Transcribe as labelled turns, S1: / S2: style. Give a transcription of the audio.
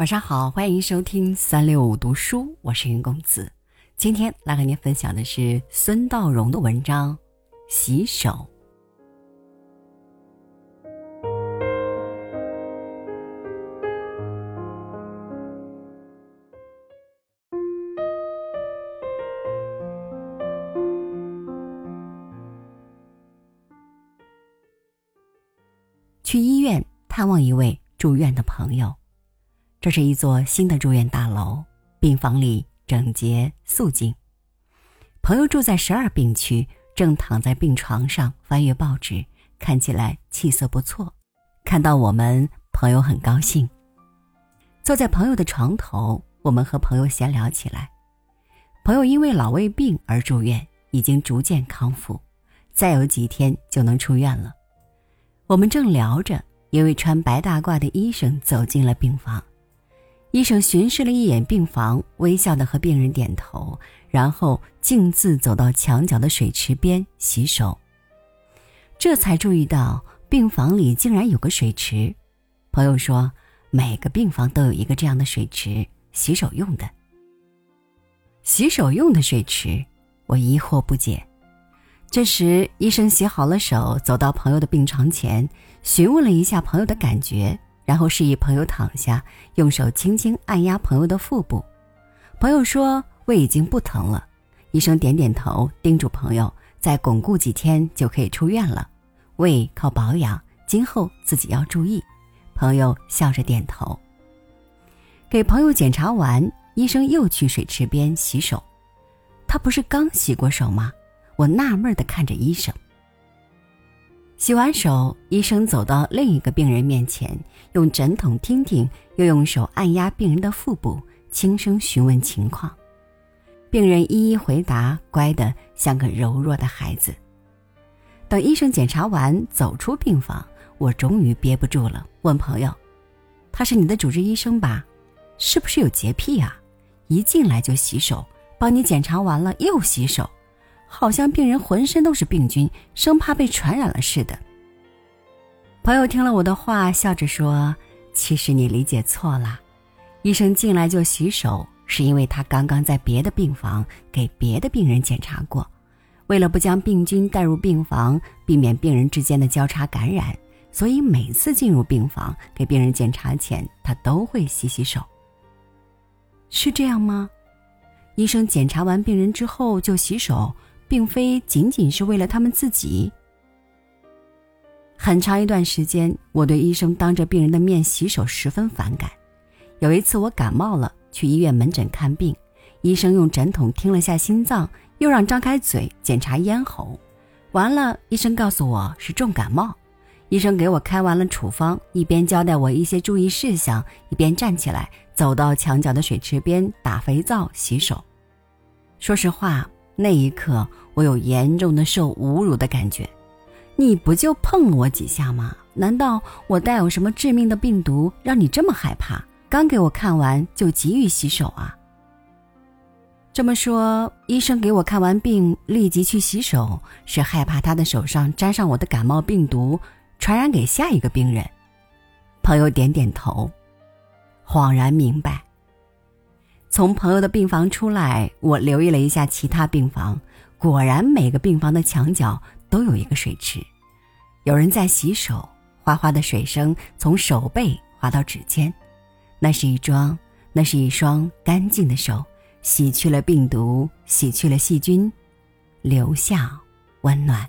S1: 晚上好，欢迎收听三六五读书，我是云公子。今天来和您分享的是孙道荣的文章《洗手》。去医院探望一位住院的朋友。这是一座新的住院大楼，病房里整洁肃静。朋友住在十二病区，正躺在病床上翻阅报纸，看起来气色不错。看到我们，朋友很高兴。坐在朋友的床头，我们和朋友闲聊起来。朋友因为老胃病而住院，已经逐渐康复，再有几天就能出院了。我们正聊着，一位穿白大褂的医生走进了病房。医生巡视了一眼病房，微笑的和病人点头，然后径自走到墙角的水池边洗手。这才注意到病房里竟然有个水池。朋友说，每个病房都有一个这样的水池，洗手用的。洗手用的水池，我疑惑不解。这时，医生洗好了手，走到朋友的病床前，询问了一下朋友的感觉。然后示意朋友躺下，用手轻轻按压朋友的腹部。朋友说胃已经不疼了。医生点点头，叮嘱朋友再巩固几天就可以出院了。胃靠保养，今后自己要注意。朋友笑着点头。给朋友检查完，医生又去水池边洗手。他不是刚洗过手吗？我纳闷地看着医生。洗完手，医生走到另一个病人面前，用枕筒听听，又用手按压病人的腹部，轻声询问情况。病人一一回答，乖得像个柔弱的孩子。等医生检查完，走出病房，我终于憋不住了，问朋友：“他是你的主治医生吧？是不是有洁癖啊？一进来就洗手，帮你检查完了又洗手。”好像病人浑身都是病菌，生怕被传染了似的。朋友听了我的话，笑着说：“其实你理解错了，医生进来就洗手，是因为他刚刚在别的病房给别的病人检查过，为了不将病菌带入病房，避免病人之间的交叉感染，所以每次进入病房给病人检查前，他都会洗洗手。是这样吗？医生检查完病人之后就洗手。”并非仅仅是为了他们自己。很长一段时间，我对医生当着病人的面洗手十分反感。有一次我感冒了，去医院门诊看病，医生用诊筒听了下心脏，又让张开嘴检查咽喉。完了，医生告诉我是重感冒。医生给我开完了处方，一边交代我一些注意事项，一边站起来走到墙角的水池边打肥皂洗手。说实话。那一刻，我有严重的受侮辱的感觉。你不就碰了我几下吗？难道我带有什么致命的病毒，让你这么害怕？刚给我看完就急于洗手啊？这么说，医生给我看完病立即去洗手，是害怕他的手上沾上我的感冒病毒，传染给下一个病人？朋友点点头，恍然明白。从朋友的病房出来，我留意了一下其他病房，果然每个病房的墙角都有一个水池，有人在洗手，哗哗的水声从手背滑到指尖，那是一双，那是一双干净的手，洗去了病毒，洗去了细菌，留下温暖。